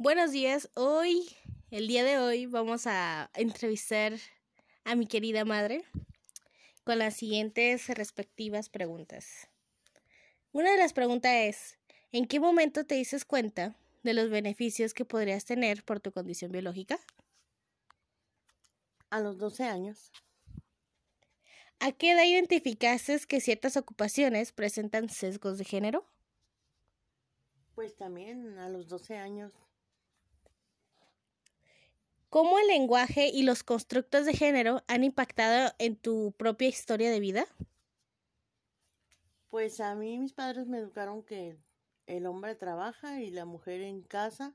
Buenos días. Hoy, el día de hoy, vamos a entrevistar a mi querida madre con las siguientes respectivas preguntas. Una de las preguntas es, ¿en qué momento te dices cuenta de los beneficios que podrías tener por tu condición biológica? A los 12 años. ¿A qué edad identificaste que ciertas ocupaciones presentan sesgos de género? Pues también a los 12 años. ¿Cómo el lenguaje y los constructos de género han impactado en tu propia historia de vida? Pues a mí mis padres me educaron que el hombre trabaja y la mujer en casa,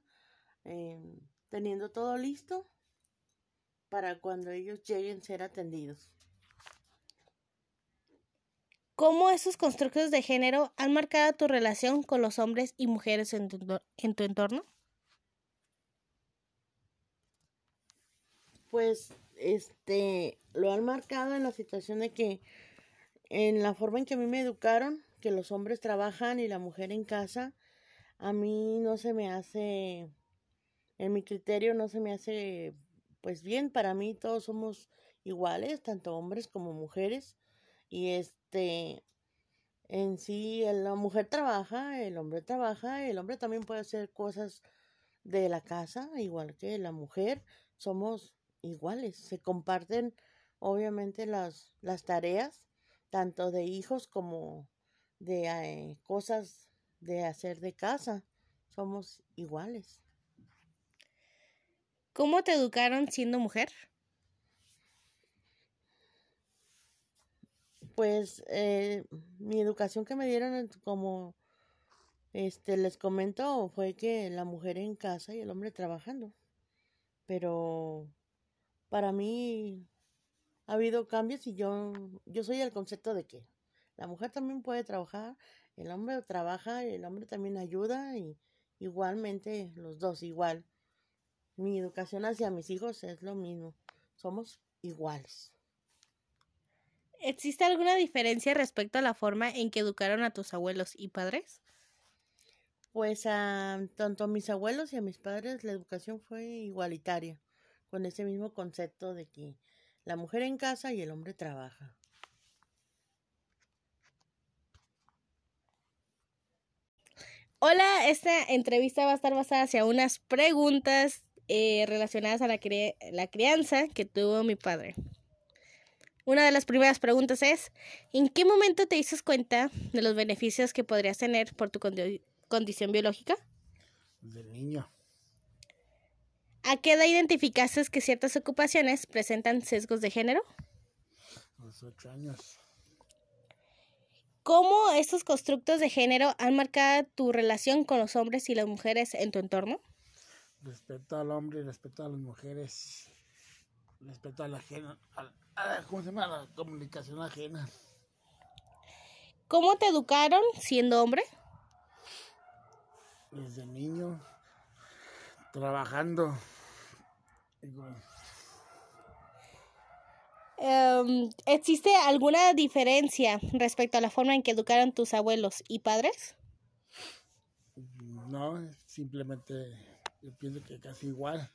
em, teniendo todo listo para cuando ellos lleguen a ser atendidos. ¿Cómo esos constructos de género han marcado tu relación con los hombres y mujeres en tu, en tu entorno? Pues este lo han marcado en la situación de que en la forma en que a mí me educaron, que los hombres trabajan y la mujer en casa, a mí no se me hace, en mi criterio no se me hace pues bien, para mí todos somos iguales, tanto hombres como mujeres, y este, en sí, la mujer trabaja, el hombre trabaja, el hombre también puede hacer cosas de la casa, igual que la mujer, somos iguales, se comparten obviamente las, las tareas, tanto de hijos como de eh, cosas de hacer de casa, somos iguales. ¿Cómo te educaron siendo mujer? Pues eh, mi educación que me dieron como este les comento fue que la mujer en casa y el hombre trabajando. Pero para mí ha habido cambios y yo, yo soy el concepto de que la mujer también puede trabajar, el hombre trabaja, el hombre también ayuda y igualmente los dos igual. Mi educación hacia mis hijos es lo mismo, somos iguales. ¿Existe alguna diferencia respecto a la forma en que educaron a tus abuelos y padres? Pues a tanto a mis abuelos y a mis padres la educación fue igualitaria con ese mismo concepto de que la mujer en casa y el hombre trabaja. Hola, esta entrevista va a estar basada hacia unas preguntas eh, relacionadas a la, la crianza que tuvo mi padre. Una de las primeras preguntas es, ¿en qué momento te dices cuenta de los beneficios que podrías tener por tu condición biológica? De niño. ¿A qué edad identificaste que ciertas ocupaciones presentan sesgos de género? A los ocho años. ¿Cómo estos constructos de género han marcado tu relación con los hombres y las mujeres en tu entorno? Respeto al hombre y respeto a las mujeres. Respeto a la, ajena, ¿cómo se llama? la comunicación ajena. ¿Cómo te educaron siendo hombre? Desde niño, trabajando. Em, ¿Existe alguna diferencia respecto a la forma en que educaron tus abuelos y padres? No, simplemente yo pienso que casi igual.